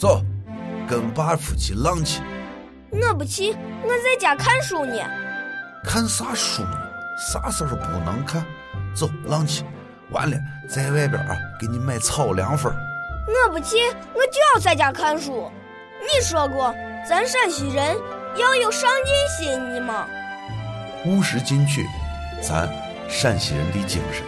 走，跟爸出去浪去。我不去，我在家看书呢。看啥书呢？啥时候不能看？走，浪去。完了，在外边啊，给你买草凉粉。我不去，我就要在家看书。你说过，咱陕西人要有上进心，你吗？务实进取，咱陕西人的精神。